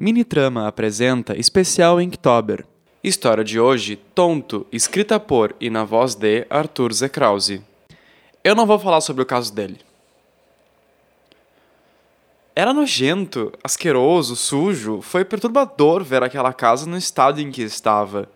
Minitrama apresenta especial Inktober. História de hoje, Tonto, escrita por e na voz de Arthur Zekrause. Eu não vou falar sobre o caso dele. Era nojento, asqueroso, sujo, foi perturbador ver aquela casa no estado em que estava.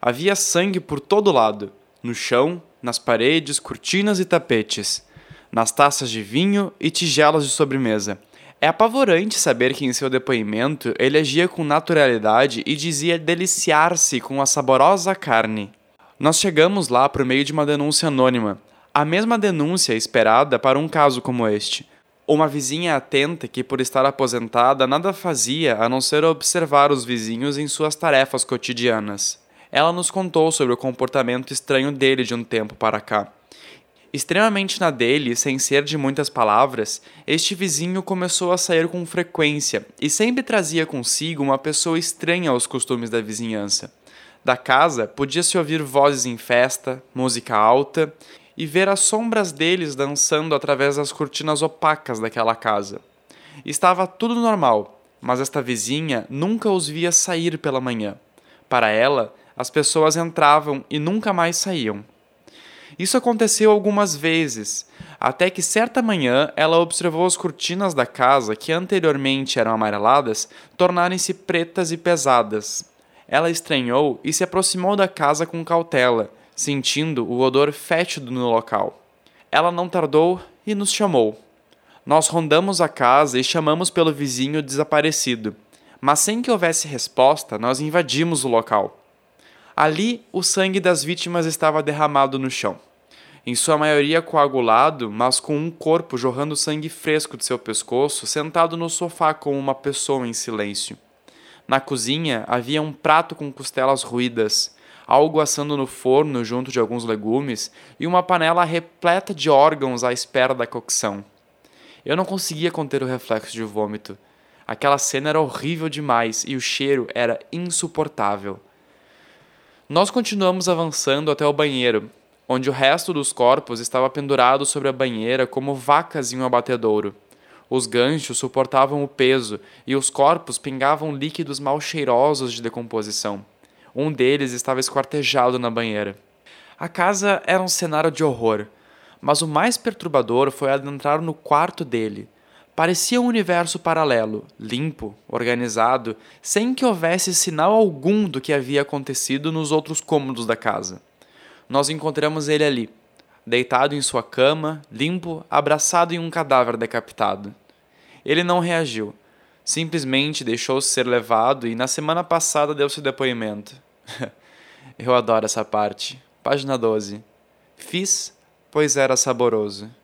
Havia sangue por todo lado, no chão, nas paredes, cortinas e tapetes, nas taças de vinho e tigelas de sobremesa é apavorante saber que em seu depoimento ele agia com naturalidade e dizia deliciar-se com a saborosa carne. Nós chegamos lá por meio de uma denúncia anônima, a mesma denúncia esperada para um caso como este. Uma vizinha atenta que, por estar aposentada, nada fazia a não ser observar os vizinhos em suas tarefas cotidianas. Ela nos contou sobre o comportamento estranho dele de um tempo para cá Extremamente na dele, sem ser de muitas palavras, este vizinho começou a sair com frequência e sempre trazia consigo uma pessoa estranha aos costumes da vizinhança. Da casa podia-se ouvir vozes em festa, música alta e ver as sombras deles dançando através das cortinas opacas daquela casa. Estava tudo normal, mas esta vizinha nunca os via sair pela manhã. Para ela, as pessoas entravam e nunca mais saíam. Isso aconteceu algumas vezes, até que certa manhã ela observou as cortinas da casa, que anteriormente eram amareladas, tornarem-se pretas e pesadas. Ela estranhou e se aproximou da casa com cautela, sentindo o odor fétido no local. Ela não tardou e nos chamou. Nós rondamos a casa e chamamos pelo vizinho desaparecido, mas sem que houvesse resposta, nós invadimos o local. Ali, o sangue das vítimas estava derramado no chão. Em sua maioria coagulado, mas com um corpo jorrando sangue fresco de seu pescoço, sentado no sofá como uma pessoa em silêncio. Na cozinha havia um prato com costelas ruídas, algo assando no forno junto de alguns legumes e uma panela repleta de órgãos à espera da cocção. Eu não conseguia conter o reflexo de vômito. Aquela cena era horrível demais e o cheiro era insuportável. Nós continuamos avançando até o banheiro, onde o resto dos corpos estava pendurado sobre a banheira como vacas em um abatedouro. Os ganchos suportavam o peso e os corpos pingavam líquidos mal cheirosos de decomposição. Um deles estava esquartejado na banheira. A casa era um cenário de horror, mas o mais perturbador foi adentrar no quarto dele Parecia um universo paralelo, limpo, organizado, sem que houvesse sinal algum do que havia acontecido nos outros cômodos da casa. Nós encontramos ele ali, deitado em sua cama, limpo, abraçado em um cadáver decapitado. Ele não reagiu, simplesmente deixou-se ser levado e na semana passada deu seu depoimento. Eu adoro essa parte. Página 12. Fiz, pois era saboroso.